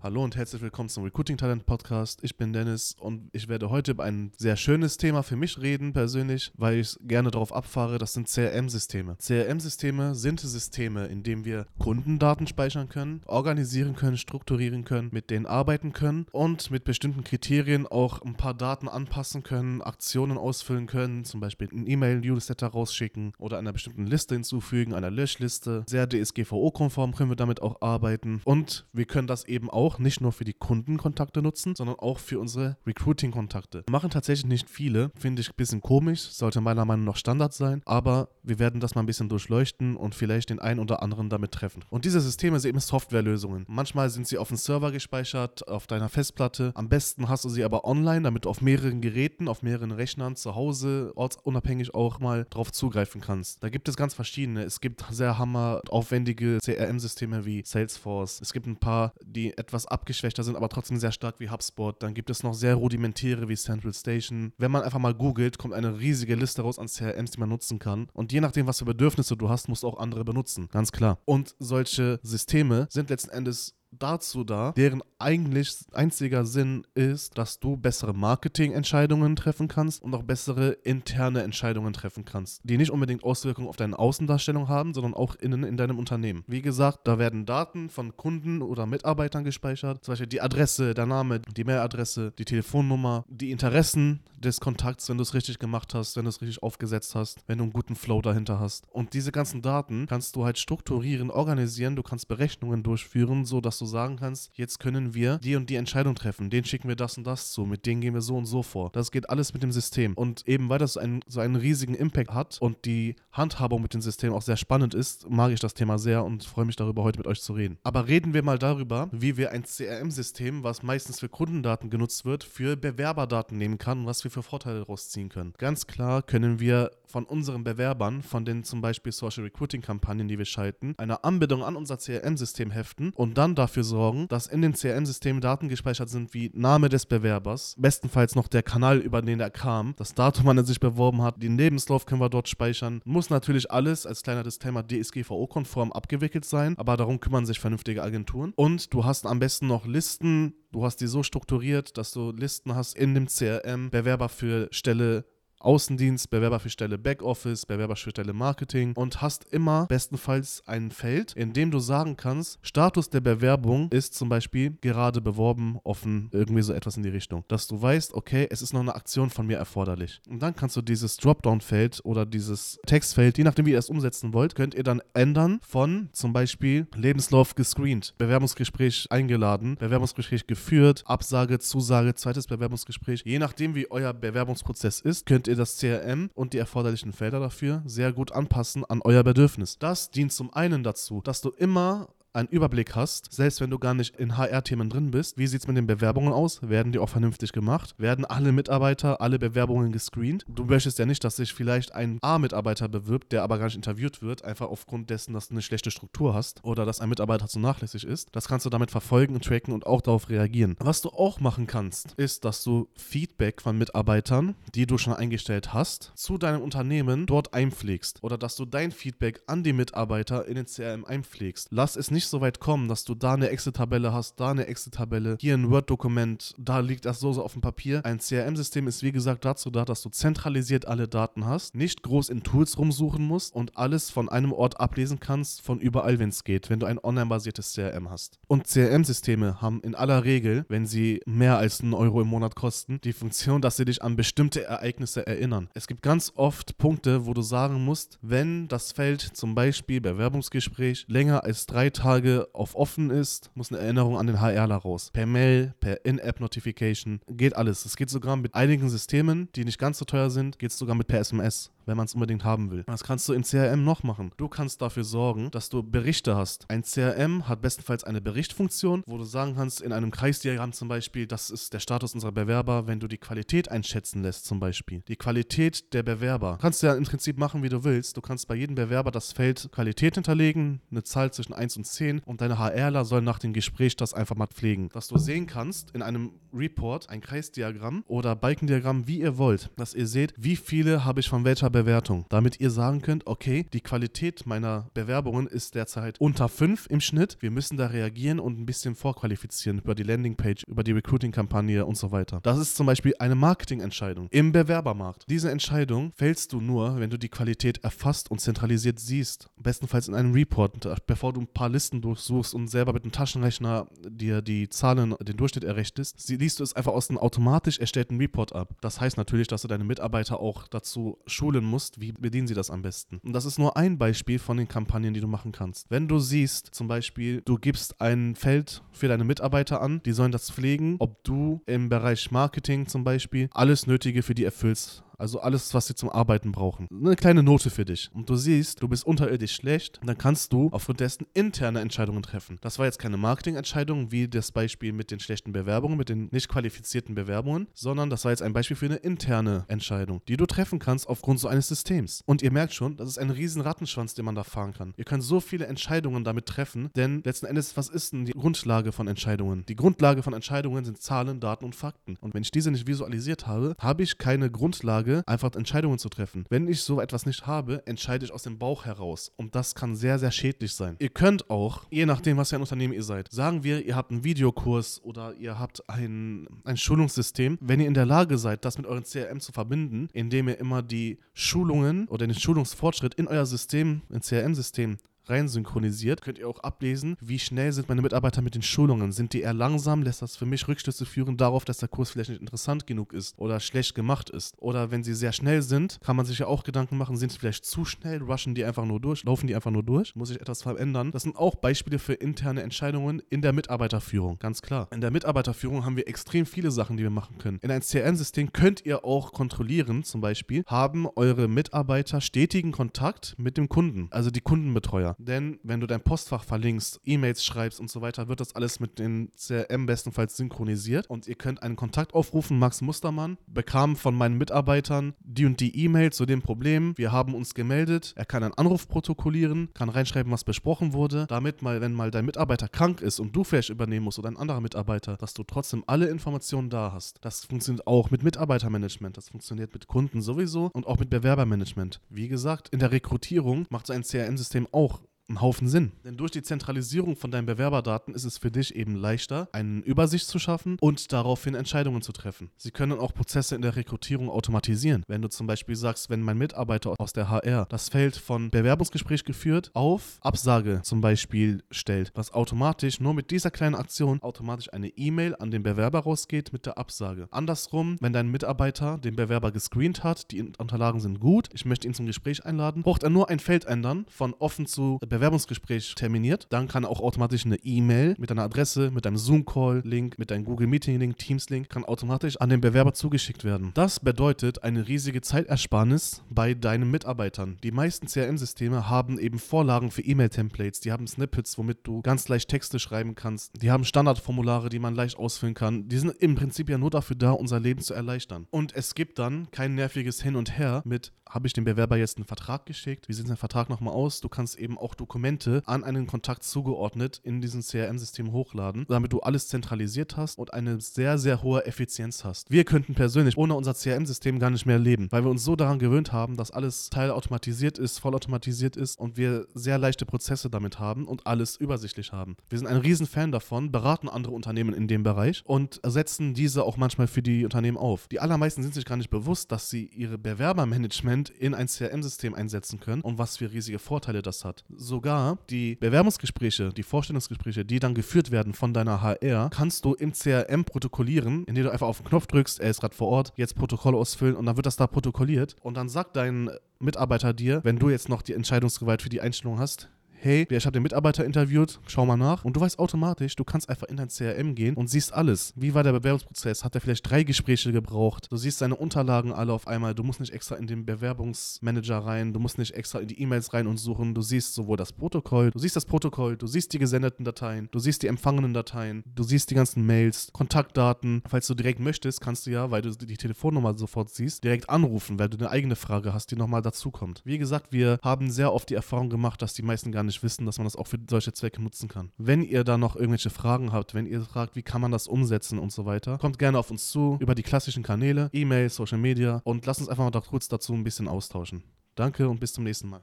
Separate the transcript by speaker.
Speaker 1: Hallo und herzlich willkommen zum Recruiting Talent Podcast. Ich bin Dennis und ich werde heute über ein sehr schönes Thema für mich reden, persönlich, weil ich gerne darauf abfahre. Das sind CRM-Systeme. CRM-Systeme sind Systeme, in denen wir Kundendaten speichern können, organisieren können, strukturieren können, mit denen arbeiten können und mit bestimmten Kriterien auch ein paar Daten anpassen können, Aktionen ausfüllen können, zum Beispiel ein E-Mail-Newsletter rausschicken oder einer bestimmten Liste hinzufügen, einer Löschliste. Sehr DSGVO-konform können wir damit auch arbeiten und wir können das eben auch auch nicht nur für die Kundenkontakte nutzen, sondern auch für unsere Recruiting-Kontakte. Machen tatsächlich nicht viele, finde ich ein bisschen komisch, sollte meiner Meinung nach Standard sein, aber wir werden das mal ein bisschen durchleuchten und vielleicht den einen oder anderen damit treffen. Und diese Systeme sind eben Softwarelösungen. Manchmal sind sie auf dem Server gespeichert, auf deiner Festplatte. Am besten hast du sie aber online, damit du auf mehreren Geräten, auf mehreren Rechnern zu Hause, ortsunabhängig auch mal drauf zugreifen kannst. Da gibt es ganz verschiedene. Es gibt sehr hammer aufwendige CRM-Systeme wie Salesforce. Es gibt ein paar, die etwas etwas abgeschwächter sind, aber trotzdem sehr stark wie HubSpot. Dann gibt es noch sehr rudimentäre wie Central Station. Wenn man einfach mal googelt, kommt eine riesige Liste raus an CRMs, die man nutzen kann. Und je nachdem, was für Bedürfnisse du hast, musst du auch andere benutzen. Ganz klar. Und solche Systeme sind letzten Endes dazu da, deren eigentlich einziger Sinn ist, dass du bessere Marketingentscheidungen treffen kannst und auch bessere interne Entscheidungen treffen kannst, die nicht unbedingt Auswirkungen auf deine Außendarstellung haben, sondern auch innen in deinem Unternehmen. Wie gesagt, da werden Daten von Kunden oder Mitarbeitern gespeichert, zum Beispiel die Adresse, der Name, die Mailadresse, die Telefonnummer, die Interessen des Kontakts, wenn du es richtig gemacht hast, wenn du es richtig aufgesetzt hast, wenn du einen guten Flow dahinter hast. Und diese ganzen Daten kannst du halt strukturieren, organisieren, du kannst Berechnungen durchführen, so dass du sagen kannst, jetzt können wir die und die Entscheidung treffen, den schicken wir das und das zu, mit denen gehen wir so und so vor. Das geht alles mit dem System. Und eben weil das einen, so einen riesigen Impact hat und die Handhabung mit dem System auch sehr spannend ist, mag ich das Thema sehr und freue mich darüber, heute mit euch zu reden. Aber reden wir mal darüber, wie wir ein CRM-System, was meistens für Kundendaten genutzt wird, für Bewerberdaten nehmen kann was wir für Vorteile daraus ziehen können. Ganz klar können wir von unseren Bewerbern, von den zum Beispiel Social Recruiting-Kampagnen, die wir schalten, eine Anbindung an unser CRM-System heften und dann dafür sorgen, dass in den CRM-Systemen Daten gespeichert sind wie Name des Bewerbers, bestenfalls noch der Kanal, über den er kam, das Datum, wann er sich beworben hat, den Lebenslauf können wir dort speichern. Muss natürlich alles als kleiner Disclaimer DSGVO-konform abgewickelt sein, aber darum kümmern sich vernünftige Agenturen. Und du hast am besten noch Listen, du hast die so strukturiert, dass du Listen hast in dem CRM, Bewerber für Stelle Außendienst, Bewerber für Stelle Backoffice, Bewerber für Stelle Marketing und hast immer bestenfalls ein Feld, in dem du sagen kannst, Status der Bewerbung ist zum Beispiel gerade beworben, offen, irgendwie so etwas in die Richtung. Dass du weißt, okay, es ist noch eine Aktion von mir erforderlich. Und dann kannst du dieses Dropdown-Feld oder dieses Textfeld, je nachdem wie ihr es umsetzen wollt, könnt ihr dann ändern von zum Beispiel Lebenslauf gescreent, Bewerbungsgespräch eingeladen, Bewerbungsgespräch geführt, Absage, Zusage, zweites Bewerbungsgespräch. Je nachdem wie euer Bewerbungsprozess ist, könnt ihr das CRM und die erforderlichen Felder dafür sehr gut anpassen an euer Bedürfnis. Das dient zum einen dazu, dass du immer einen Überblick hast, selbst wenn du gar nicht in HR-Themen drin bist. Wie sieht es mit den Bewerbungen aus? Werden die auch vernünftig gemacht? Werden alle Mitarbeiter, alle Bewerbungen gescreent? Du möchtest ja nicht, dass sich vielleicht ein A-Mitarbeiter bewirbt, der aber gar nicht interviewt wird, einfach aufgrund dessen, dass du eine schlechte Struktur hast oder dass ein Mitarbeiter zu nachlässig ist. Das kannst du damit verfolgen, tracken und auch darauf reagieren. Was du auch machen kannst, ist, dass du Feedback von Mitarbeitern, die du schon eingestellt hast, zu deinem Unternehmen dort einpflegst oder dass du dein Feedback an die Mitarbeiter in den CRM einpflegst. Lass es nicht so weit kommen, dass du da eine Excel-Tabelle hast, da eine Excel-Tabelle, hier ein Word-Dokument, da liegt das so, so auf dem Papier. Ein CRM-System ist wie gesagt dazu da, dass du zentralisiert alle Daten hast, nicht groß in Tools rumsuchen musst und alles von einem Ort ablesen kannst, von überall, wenn es geht, wenn du ein online-basiertes CRM hast. Und CRM-Systeme haben in aller Regel, wenn sie mehr als einen Euro im Monat kosten, die Funktion, dass sie dich an bestimmte Ereignisse erinnern. Es gibt ganz oft Punkte, wo du sagen musst, wenn das Feld zum Beispiel Bewerbungsgespräch länger als drei Tage Tage auf offen ist, muss eine Erinnerung an den HRler raus. Per Mail, per In-App-Notification, geht alles. Es geht sogar mit einigen Systemen, die nicht ganz so teuer sind, geht es sogar mit per SMS wenn man es unbedingt haben will. Was kannst du im CRM noch machen? Du kannst dafür sorgen, dass du Berichte hast. Ein CRM hat bestenfalls eine Berichtfunktion, wo du sagen kannst, in einem Kreisdiagramm zum Beispiel, das ist der Status unserer Bewerber, wenn du die Qualität einschätzen lässt zum Beispiel. Die Qualität der Bewerber. Kannst du ja im Prinzip machen, wie du willst. Du kannst bei jedem Bewerber das Feld Qualität hinterlegen, eine Zahl zwischen 1 und 10 10 und deine HRler sollen nach dem Gespräch das einfach mal pflegen. Dass du sehen kannst in einem Report, ein Kreisdiagramm oder Balkendiagramm, wie ihr wollt, dass ihr seht, wie viele habe ich von welcher Bewertung. Damit ihr sagen könnt, okay, die Qualität meiner Bewerbungen ist derzeit unter 5 im Schnitt. Wir müssen da reagieren und ein bisschen vorqualifizieren über die Landingpage, über die Recruiting-Kampagne und so weiter. Das ist zum Beispiel eine Marketingentscheidung im Bewerbermarkt. Diese Entscheidung fällst du nur, wenn du die Qualität erfasst und zentralisiert siehst. Bestenfalls in einem Report, bevor du ein paar Listen durchsuchst und selber mit einem Taschenrechner dir die Zahlen, den Durchschnitt errechnest, liest du es einfach aus einem automatisch erstellten Report ab. Das heißt natürlich, dass du deine Mitarbeiter auch dazu schulen musst, wie bedienen sie das am besten. Und das ist nur ein Beispiel von den Kampagnen, die du machen kannst. Wenn du siehst, zum Beispiel, du gibst ein Feld für deine Mitarbeiter an, die sollen das pflegen, ob du im Bereich Marketing zum Beispiel alles Nötige für die erfüllst also alles, was sie zum Arbeiten brauchen. Eine kleine Note für dich. Und du siehst, du bist unterirdisch schlecht, dann kannst du aufgrund dessen interne Entscheidungen treffen. Das war jetzt keine Marketingentscheidung, wie das Beispiel mit den schlechten Bewerbungen, mit den nicht qualifizierten Bewerbungen, sondern das war jetzt ein Beispiel für eine interne Entscheidung, die du treffen kannst aufgrund so eines Systems. Und ihr merkt schon, das ist ein riesen Rattenschwanz, den man da fahren kann. Ihr könnt so viele Entscheidungen damit treffen, denn letzten Endes, was ist denn die Grundlage von Entscheidungen? Die Grundlage von Entscheidungen sind Zahlen, Daten und Fakten. Und wenn ich diese nicht visualisiert habe, habe ich keine Grundlage Lage, einfach Entscheidungen zu treffen. Wenn ich so etwas nicht habe, entscheide ich aus dem Bauch heraus. Und das kann sehr, sehr schädlich sein. Ihr könnt auch, je nachdem, was für ein Unternehmen ihr seid, sagen wir, ihr habt einen Videokurs oder ihr habt ein, ein Schulungssystem. Wenn ihr in der Lage seid, das mit eurem CRM zu verbinden, indem ihr immer die Schulungen oder den Schulungsfortschritt in euer System, in CRM-System rein synchronisiert, könnt ihr auch ablesen, wie schnell sind meine Mitarbeiter mit den Schulungen. Sind die eher langsam, lässt das für mich Rückschlüsse führen darauf, dass der Kurs vielleicht nicht interessant genug ist oder schlecht gemacht ist. Oder wenn sie sehr schnell sind, kann man sich ja auch Gedanken machen, sind sie vielleicht zu schnell, rushen die einfach nur durch, laufen die einfach nur durch, muss ich etwas verändern. Das sind auch Beispiele für interne Entscheidungen in der Mitarbeiterführung, ganz klar. In der Mitarbeiterführung haben wir extrem viele Sachen, die wir machen können. In ein CRM-System könnt ihr auch kontrollieren, zum Beispiel, haben eure Mitarbeiter stetigen Kontakt mit dem Kunden, also die Kundenbetreuer. Denn wenn du dein Postfach verlinkst, E-Mails schreibst und so weiter, wird das alles mit den CRM bestenfalls synchronisiert. Und ihr könnt einen Kontakt aufrufen. Max Mustermann bekam von meinen Mitarbeitern die und die E-Mail zu dem Problem. Wir haben uns gemeldet. Er kann einen Anruf protokollieren, kann reinschreiben, was besprochen wurde. Damit mal, wenn mal dein Mitarbeiter krank ist und du vielleicht übernehmen musst oder ein anderer Mitarbeiter, dass du trotzdem alle Informationen da hast. Das funktioniert auch mit Mitarbeitermanagement. Das funktioniert mit Kunden sowieso und auch mit Bewerbermanagement. Wie gesagt, in der Rekrutierung macht so ein CRM-System auch einen Haufen Sinn. Denn durch die Zentralisierung von deinen Bewerberdaten ist es für dich eben leichter, eine Übersicht zu schaffen und daraufhin Entscheidungen zu treffen. Sie können auch Prozesse in der Rekrutierung automatisieren. Wenn du zum Beispiel sagst, wenn mein Mitarbeiter aus der HR das Feld von Bewerbungsgespräch geführt auf Absage zum Beispiel stellt, was automatisch nur mit dieser kleinen Aktion automatisch eine E-Mail an den Bewerber rausgeht mit der Absage. Andersrum, wenn dein Mitarbeiter den Bewerber gescreent hat, die Unterlagen sind gut, ich möchte ihn zum Gespräch einladen, braucht er nur ein Feld ändern von offen zu Bewerbungsgespräch Bewerbungsgespräch terminiert, dann kann auch automatisch eine E-Mail mit deiner Adresse, mit deinem Zoom-Call-Link, mit deinem Google Meeting-Link, Teams-Link, kann automatisch an den Bewerber zugeschickt werden. Das bedeutet eine riesige Zeitersparnis bei deinen Mitarbeitern. Die meisten CRM-Systeme haben eben Vorlagen für E-Mail-Templates, die haben Snippets, womit du ganz leicht Texte schreiben kannst. Die haben Standardformulare, die man leicht ausfüllen kann. Die sind im Prinzip ja nur dafür da, unser Leben zu erleichtern. Und es gibt dann kein nerviges Hin und Her mit, habe ich dem Bewerber jetzt einen Vertrag geschickt? Wie sieht sein Vertrag nochmal aus? Du kannst eben auch Dokumente an einen Kontakt zugeordnet in diesem CRM-System hochladen, damit du alles zentralisiert hast und eine sehr, sehr hohe Effizienz hast. Wir könnten persönlich ohne unser CRM-System gar nicht mehr leben, weil wir uns so daran gewöhnt haben, dass alles teilautomatisiert ist, vollautomatisiert ist und wir sehr leichte Prozesse damit haben und alles übersichtlich haben. Wir sind ein Riesenfan davon, beraten andere Unternehmen in dem Bereich und setzen diese auch manchmal für die Unternehmen auf. Die allermeisten sind sich gar nicht bewusst, dass sie ihre Bewerbermanagement in ein CRM-System einsetzen können und was für riesige Vorteile das hat. Sogar die Bewerbungsgespräche, die Vorstellungsgespräche, die dann geführt werden von deiner HR, kannst du im CRM protokollieren, indem du einfach auf den Knopf drückst, er ist gerade vor Ort, jetzt Protokoll ausfüllen und dann wird das da protokolliert. Und dann sagt dein Mitarbeiter dir, wenn du jetzt noch die Entscheidungsgewalt für die Einstellung hast, hey, ich habe den Mitarbeiter interviewt, schau mal nach. Und du weißt automatisch, du kannst einfach in dein CRM gehen und siehst alles. Wie war der Bewerbungsprozess? Hat er vielleicht drei Gespräche gebraucht? Du siehst seine Unterlagen alle auf einmal. Du musst nicht extra in den Bewerbungsmanager rein, du musst nicht extra in die E-Mails rein und suchen. Du siehst sowohl das Protokoll, du siehst das Protokoll, du siehst die gesendeten Dateien, du siehst die empfangenen Dateien, du siehst die ganzen Mails, Kontaktdaten. Falls du direkt möchtest, kannst du ja, weil du die Telefonnummer sofort siehst, direkt anrufen, weil du eine eigene Frage hast, die nochmal dazukommt. Wie gesagt, wir haben sehr oft die Erfahrung gemacht, dass die meisten gar nicht nicht wissen, dass man das auch für solche Zwecke nutzen kann. Wenn ihr da noch irgendwelche Fragen habt, wenn ihr fragt, wie kann man das umsetzen und so weiter, kommt gerne auf uns zu über die klassischen Kanäle, E-Mail, Social Media und lasst uns einfach mal da kurz dazu ein bisschen austauschen. Danke und bis zum nächsten Mal.